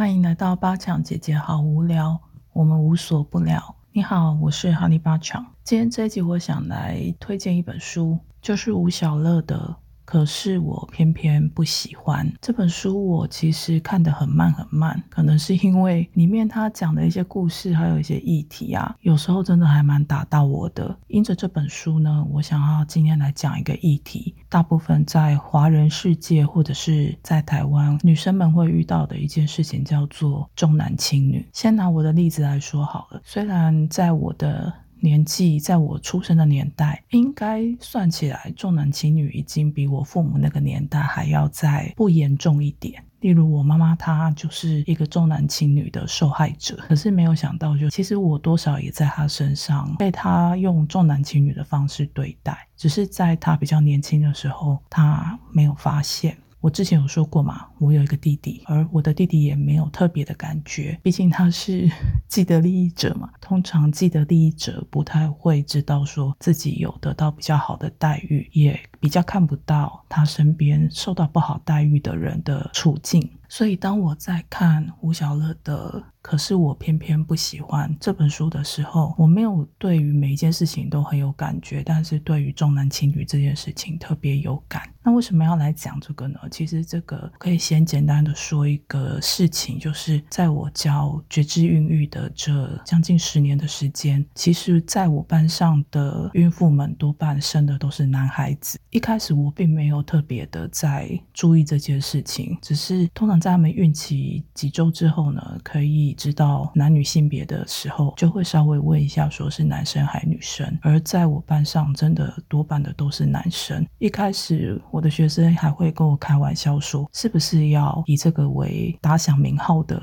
欢迎来到八强姐姐，好无聊，我们无所不聊。你好，我是哈利八强。今天这一集，我想来推荐一本书，就是吴小乐的。可是我偏偏不喜欢这本书。我其实看得很慢很慢，可能是因为里面他讲的一些故事，还有一些议题啊，有时候真的还蛮打到我的。因着这本书呢，我想要今天来讲一个议题，大部分在华人世界或者是在台湾，女生们会遇到的一件事情，叫做重男轻女。先拿我的例子来说好了，虽然在我的年纪在我出生的年代，应该算起来重男轻女已经比我父母那个年代还要再不严重一点。例如我妈妈，她就是一个重男轻女的受害者。可是没有想到，就其实我多少也在她身上被她用重男轻女的方式对待，只是在她比较年轻的时候，她没有发现。我之前有说过嘛，我有一个弟弟，而我的弟弟也没有特别的感觉，毕竟他是 既得利益者嘛。通常既得利益者不太会知道说自己有得到比较好的待遇，也比较看不到他身边受到不好待遇的人的处境。所以当我在看吴小乐的。可是我偏偏不喜欢这本书的时候，我没有对于每一件事情都很有感觉，但是对于重男轻女这件事情特别有感。那为什么要来讲这个呢？其实这个可以先简单的说一个事情，就是在我教觉知孕育的这将近十年的时间，其实在我班上的孕妇们多半生的都是男孩子。一开始我并没有特别的在注意这件事情，只是通常在他们孕期几周之后呢，可以。知道男女性别的时候，就会稍微问一下，说是男生还是女生。而在我班上，真的多半的都是男生。一开始，我的学生还会跟我开玩笑说，是不是要以这个为打响名号的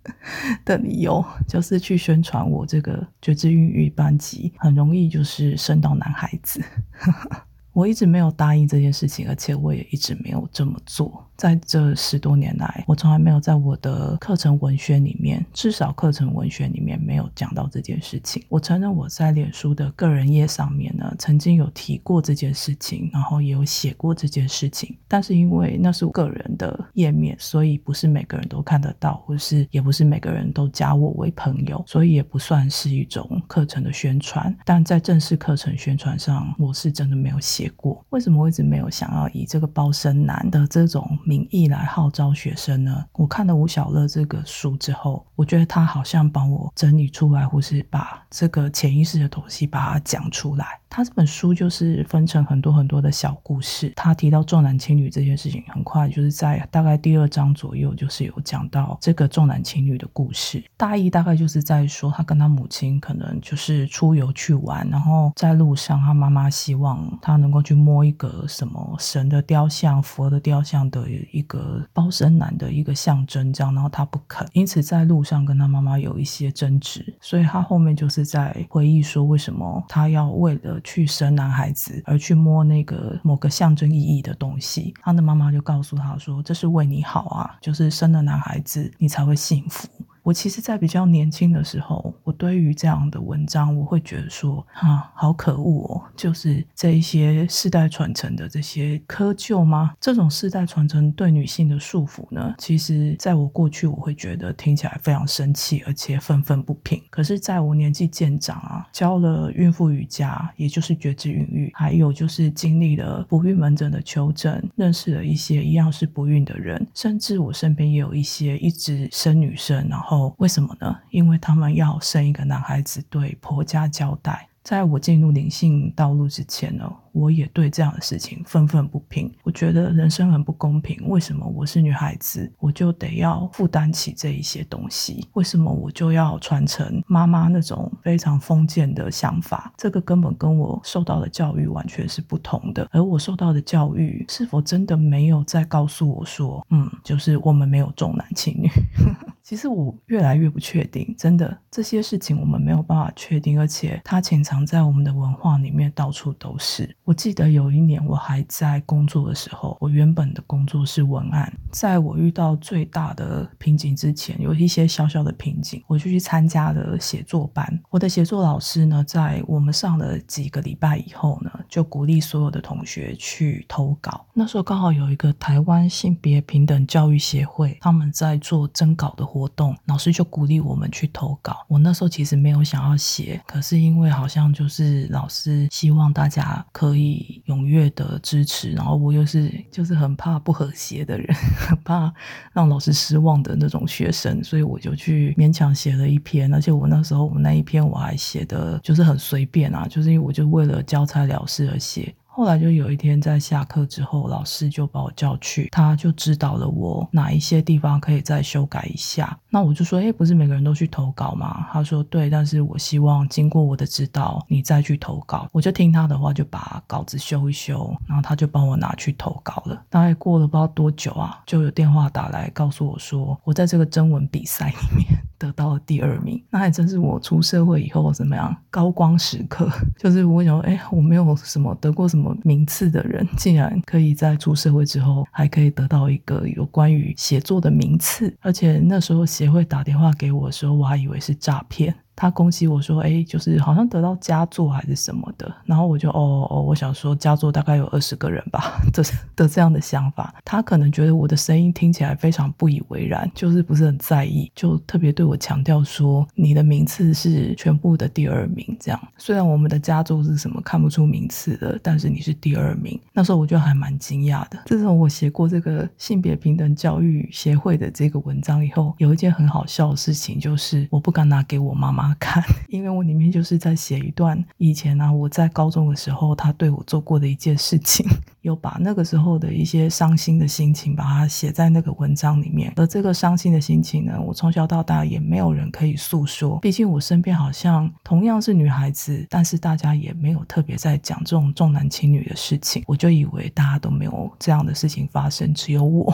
的理由，就是去宣传我这个觉知孕育班级很容易就是生到男孩子。我一直没有答应这件事情，而且我也一直没有这么做。在这十多年来，我从来没有在我的课程文学里面，至少课程文学里面没有讲到这件事情。我承认我在脸书的个人页上面呢，曾经有提过这件事情，然后也有写过这件事情。但是因为那是个人的页面，所以不是每个人都看得到，或是也不是每个人都加我为朋友，所以也不算是一种课程的宣传。但在正式课程宣传上，我是真的没有写过。为什么我一直没有想要以这个包身男的这种？名义来号召学生呢？我看了吴小乐这个书之后，我觉得他好像帮我整理出来，或是把这个潜意识的东西把它讲出来。他这本书就是分成很多很多的小故事。他提到重男轻女这件事情，很快就是在大概第二章左右，就是有讲到这个重男轻女的故事。大意大概就是在说，他跟他母亲可能就是出游去玩，然后在路上，他妈妈希望他能够去摸一个什么神的雕像、佛的雕像的一个包身男的一个象征，这样，然后他不肯，因此在路上跟他妈妈有一些争执。所以他后面就是在回忆说，为什么他要为了去生男孩子，而去摸那个某个象征意义的东西。他的妈妈就告诉他说：“这是为你好啊，就是生了男孩子，你才会幸福。”我其实，在比较年轻的时候，我对于这样的文章，我会觉得说，哈，好可恶哦！就是这一些世代传承的这些窠臼吗？这种世代传承对女性的束缚呢？其实，在我过去，我会觉得听起来非常生气，而且愤愤不平。可是，在我年纪渐长啊，教了孕妇瑜伽，也就是觉知孕育，还有就是经历了不孕门诊的求诊，认识了一些一样是不孕的人，甚至我身边也有一些一直生女生，然后。为什么呢？因为他们要生一个男孩子，对婆家交代。在我进入灵性道路之前呢，我也对这样的事情愤愤不平。我觉得人生很不公平，为什么我是女孩子，我就得要负担起这一些东西？为什么我就要传承妈妈那种非常封建的想法？这个根本跟我受到的教育完全是不同的。而我受到的教育，是否真的没有在告诉我说，嗯，就是我们没有重男轻女？其实我越来越不确定，真的这些事情我们没有办法确定，而且它潜藏在我们的文化里面，到处都是。我记得有一年我还在工作的时候，我原本的工作是文案，在我遇到最大的瓶颈之前，有一些小小的瓶颈，我就去参加了写作班。我的写作老师呢，在我们上了几个礼拜以后呢，就鼓励所有的同学去投稿。那时候刚好有一个台湾性别平等教育协会，他们在做征稿的活动，老师就鼓励我们去投稿。我那时候其实没有想要写，可是因为好像就是老师希望大家可以踊跃的支持，然后我又是就是很怕不和谐的人，很怕让老师失望的那种学生，所以我就去勉强写了一篇。而且我那时候我那一篇我还写的就是很随便啊，就是因为我就为了交差了事而写。后来就有一天在下课之后，老师就把我叫去，他就指导了我哪一些地方可以再修改一下。那我就说，哎，不是每个人都去投稿吗？他说对，但是我希望经过我的指导，你再去投稿。我就听他的话，就把稿子修一修，然后他就帮我拿去投稿了。大概过了不知道多久啊，就有电话打来告诉我说，我在这个征文比赛里面 得到了第二名。那还真是我出社会以后怎么样高光时刻，就是我想，哎，我没有什么得过什么。名次的人 竟然可以在出社会之后还可以得到一个有关于写作的名次，而且那时候协会打电话给我的时候，我还以为是诈骗。他恭喜我说：“哎，就是好像得到佳作还是什么的。”然后我就哦哦，我想说佳作大概有二十个人吧 的的这样的想法。他可能觉得我的声音听起来非常不以为然，就是不是很在意，就特别对我强调说：“你的名次是全部的第二名。”这样，虽然我们的佳作是什么看不出名次的，但是你是第二名。那时候我就还蛮惊讶的。自从我写过这个性别平等教育协会的这个文章以后，有一件很好笑的事情，就是我不敢拿给我妈妈。看，因为我里面就是在写一段以前呢，我在高中的时候，他对我做过的一件事情，有把那个时候的一些伤心的心情，把它写在那个文章里面。而这个伤心的心情呢，我从小到大也没有人可以诉说，毕竟我身边好像同样是女孩子，但是大家也没有特别在讲这种重男轻女的事情，我就以为大家都没有这样的事情发生，只有我。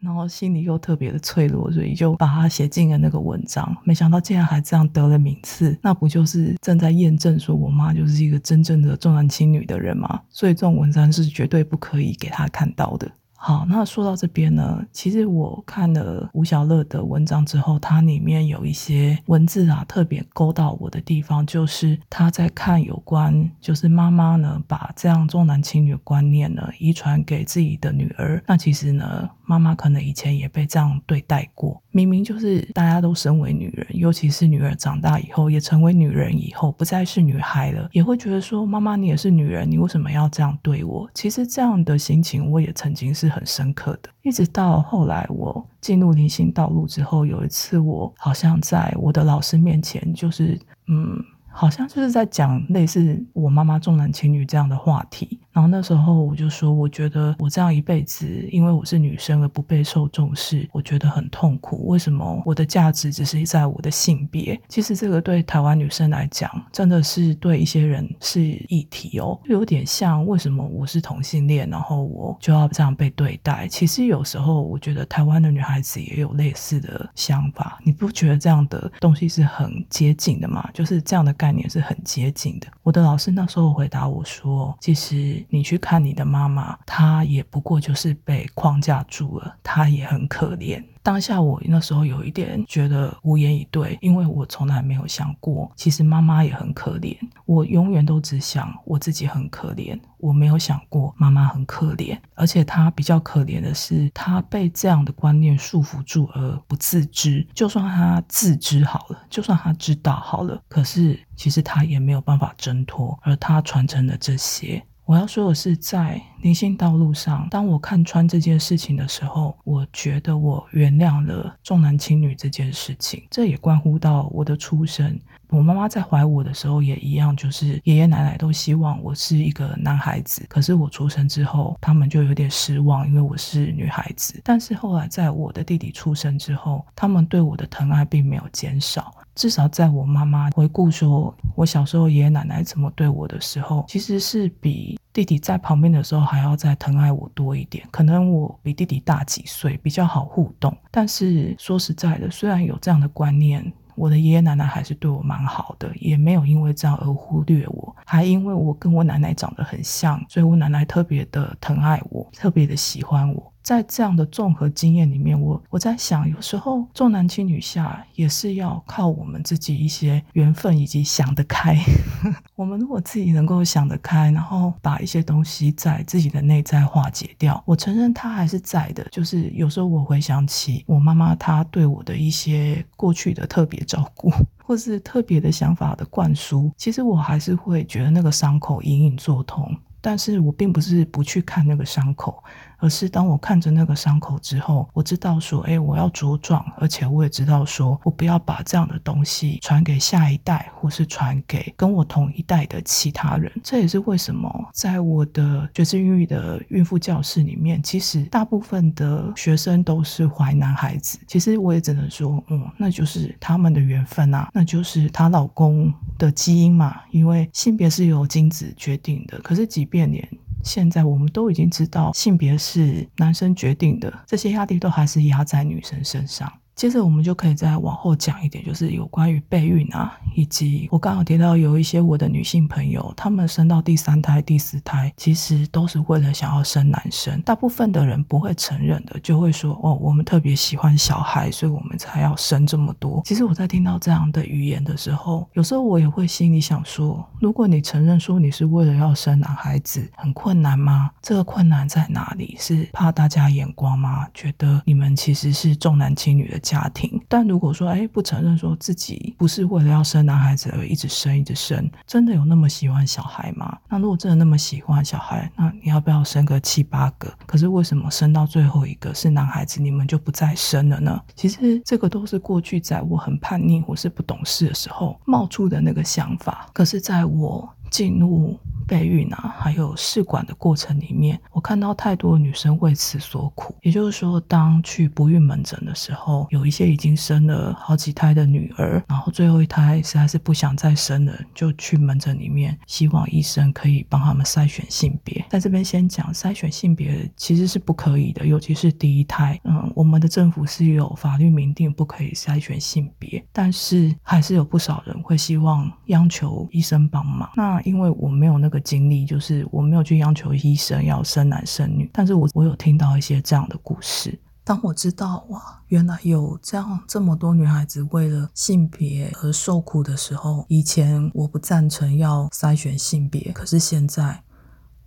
然后心里又特别的脆弱，所以就把它写进了那个文章。没想到竟然还这样得了名次，那不就是正在验证说我妈就是一个真正的重男轻女的人吗？所以这种文章是绝对不可以给他看到的。好，那说到这边呢，其实我看了吴小乐的文章之后，它里面有一些文字啊，特别勾到我的地方，就是他在看有关，就是妈妈呢把这样重男轻女的观念呢遗传给自己的女儿，那其实呢。妈妈可能以前也被这样对待过，明明就是大家都身为女人，尤其是女儿长大以后，也成为女人以后，不再是女孩了，也会觉得说：“妈妈，你也是女人，你为什么要这样对我？”其实这样的心情，我也曾经是很深刻的。一直到后来我进入灵性道路之后，有一次我好像在我的老师面前，就是嗯。好像就是在讲类似我妈妈重男轻女这样的话题，然后那时候我就说，我觉得我这样一辈子，因为我是女生而不被受重视，我觉得很痛苦。为什么我的价值只是在我的性别？其实这个对台湾女生来讲，真的是对一些人是议题哦，就有点像为什么我是同性恋，然后我就要这样被对待。其实有时候我觉得台湾的女孩子也有类似的想法，你不觉得这样的东西是很接近的吗？就是这样的。概念是很接近的。我的老师那时候回答我说：“其实你去看你的妈妈，她也不过就是被框架住了，她也很可怜。”当下我那时候有一点觉得无言以对，因为我从来没有想过，其实妈妈也很可怜。我永远都只想我自己很可怜，我没有想过妈妈很可怜。而且她比较可怜的是，她被这样的观念束缚住而不自知。就算她自知好了，就算她知道好了，可是其实她也没有办法挣脱。而她传承了这些。我要说的是，在灵性道路上，当我看穿这件事情的时候，我觉得我原谅了重男轻女这件事情。这也关乎到我的出生。我妈妈在怀我的时候也一样，就是爷爷奶奶都希望我是一个男孩子。可是我出生之后，他们就有点失望，因为我是女孩子。但是后来在我的弟弟出生之后，他们对我的疼爱并没有减少。至少在我妈妈回顾说我小时候爷爷奶奶怎么对我的时候，其实是比弟弟在旁边的时候还要再疼爱我多一点。可能我比弟弟大几岁，比较好互动。但是说实在的，虽然有这样的观念。我的爷爷奶奶还是对我蛮好的，也没有因为这样而忽略我，还因为我跟我奶奶长得很像，所以我奶奶特别的疼爱我，特别的喜欢我。在这样的综合经验里面，我我在想，有时候重男轻女下也是要靠我们自己一些缘分以及想得开。我们如果自己能够想得开，然后把一些东西在自己的内在化解掉，我承认它还是在的。就是有时候我回想起我妈妈她对我的一些过去的特别照顾，或是特别的想法的灌输，其实我还是会觉得那个伤口隐隐作痛。但是我并不是不去看那个伤口。而是当我看着那个伤口之后，我知道说，哎，我要茁壮，而且我也知道说，我不要把这样的东西传给下一代，或是传给跟我同一代的其他人。这也是为什么在我的爵士孕育的孕妇教室里面，其实大部分的学生都是怀男孩子。其实我也只能说，嗯，那就是他们的缘分啊，那就是她老公的基因嘛，因为性别是由精子决定的。可是即便连现在我们都已经知道性别是男生决定的，这些压力都还是压在女生身上。接着我们就可以再往后讲一点，就是有关于备孕啊，以及我刚好提到有一些我的女性朋友，她们生到第三胎、第四胎，其实都是为了想要生男生。大部分的人不会承认的，就会说：“哦，我们特别喜欢小孩，所以我们才要生这么多。”其实我在听到这样的语言的时候，有时候我也会心里想说：如果你承认说你是为了要生男孩子，很困难吗？这个困难在哪里？是怕大家眼光吗？觉得你们其实是重男轻女的？家庭，但如果说哎不承认说自己不是为了要生男孩子而一直生一直生，真的有那么喜欢小孩吗？那如果真的那么喜欢小孩，那你要不要生个七八个？可是为什么生到最后一个是男孩子，你们就不再生了呢？其实这个都是过去在我很叛逆或是不懂事的时候冒出的那个想法。可是在我进入备孕啊，还有试管的过程里面，我看到太多女生为此所苦。也就是说，当去不孕门诊的时候，有一些已经生了好几胎的女儿，然后最后一胎实在是不想再生了，就去门诊里面，希望医生可以帮他们筛选性别。在这边先讲，筛选性别其实是不可以的，尤其是第一胎。嗯，我们的政府是有法律明定不可以筛选性别，但是还是有不少人会希望央求医生帮忙。那因为我没有那个。经历就是我没有去要求医生要生男生女，但是我我有听到一些这样的故事。当我知道哇，原来有这样这么多女孩子为了性别而受苦的时候，以前我不赞成要筛选性别，可是现在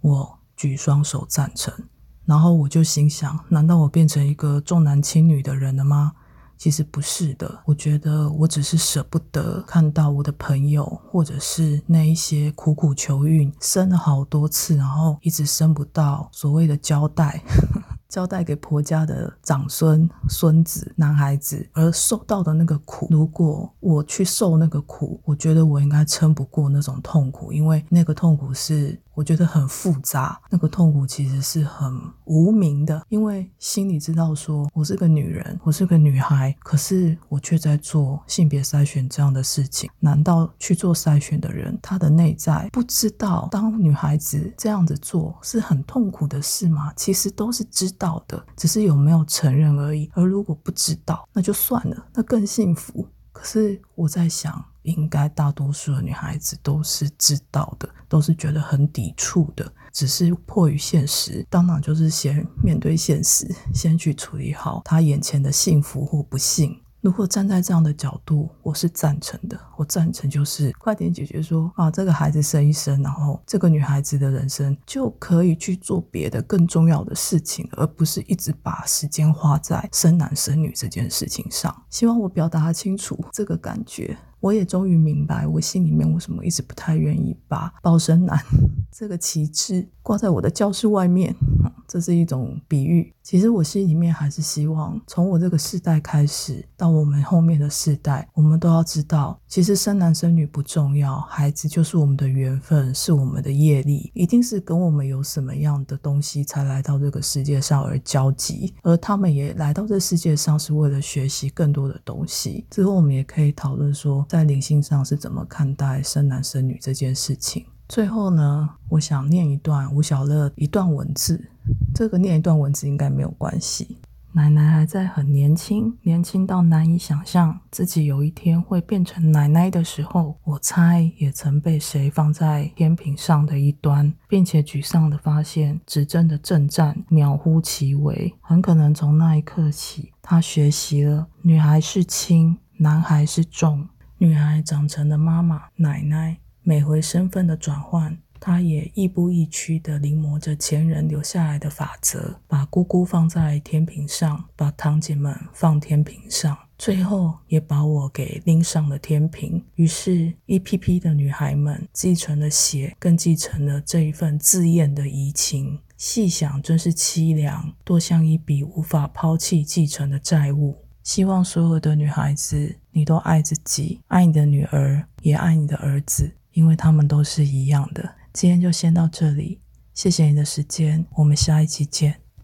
我举双手赞成。然后我就心想，难道我变成一个重男轻女的人了吗？其实不是的，我觉得我只是舍不得看到我的朋友，或者是那一些苦苦求孕，生了好多次，然后一直生不到所谓的交代。交代给婆家的长孙、孙子、男孩子而受到的那个苦，如果我去受那个苦，我觉得我应该撑不过那种痛苦，因为那个痛苦是我觉得很复杂，那个痛苦其实是很无名的，因为心里知道说我是个女人，我是个女孩，可是我却在做性别筛选这样的事情。难道去做筛选的人，他的内在不知道当女孩子这样子做是很痛苦的事吗？其实都是知道。的，只是有没有承认而已。而如果不知道，那就算了，那更幸福。可是我在想，应该大多数的女孩子都是知道的，都是觉得很抵触的，只是迫于现实，当然就是先面对现实，先去处理好她眼前的幸福或不幸。如果站在这样的角度，我是赞成的。我赞成就是快点解决，说啊，这个孩子生一生，然后这个女孩子的人生就可以去做别的更重要的事情，而不是一直把时间花在生男生女这件事情上。希望我表达清楚这个感觉。我也终于明白，我心里面为什么一直不太愿意把抱生男 这个旗帜挂在我的教室外面。这是一种比喻。其实我心里面还是希望，从我这个世代开始，到我们后面的世代，我们都要知道，其实生男生女不重要，孩子就是我们的缘分，是我们的业力，一定是跟我们有什么样的东西才来到这个世界上而交集，而他们也来到这世界上是为了学习更多的东西。之后我们也可以讨论说。在灵性上是怎么看待生男生女这件事情？最后呢，我想念一段吴小乐一段文字，这个念一段文字应该没有关系。奶奶还在很年轻，年轻到难以想象自己有一天会变成奶奶的时候，我猜也曾被谁放在天平上的一端，并且沮丧地发现指针的正站渺乎其微。很可能从那一刻起，他学习了女孩是轻，男孩是重。女孩长成了妈妈、奶奶，每回身份的转换。她也亦步亦趋地临摹着前人留下来的法则，把姑姑放在天平上，把堂姐们放天平上，最后也把我给拎上了天平。于是，一批批的女孩们继承了血，更继承了这一份自厌的移情。细想，真是凄凉，多像一笔无法抛弃继承的债务。希望所有的女孩子，你都爱自己，爱你的女儿，也爱你的儿子，因为他们都是一样的。今天就先到这里，谢谢你的时间，我们下一期见。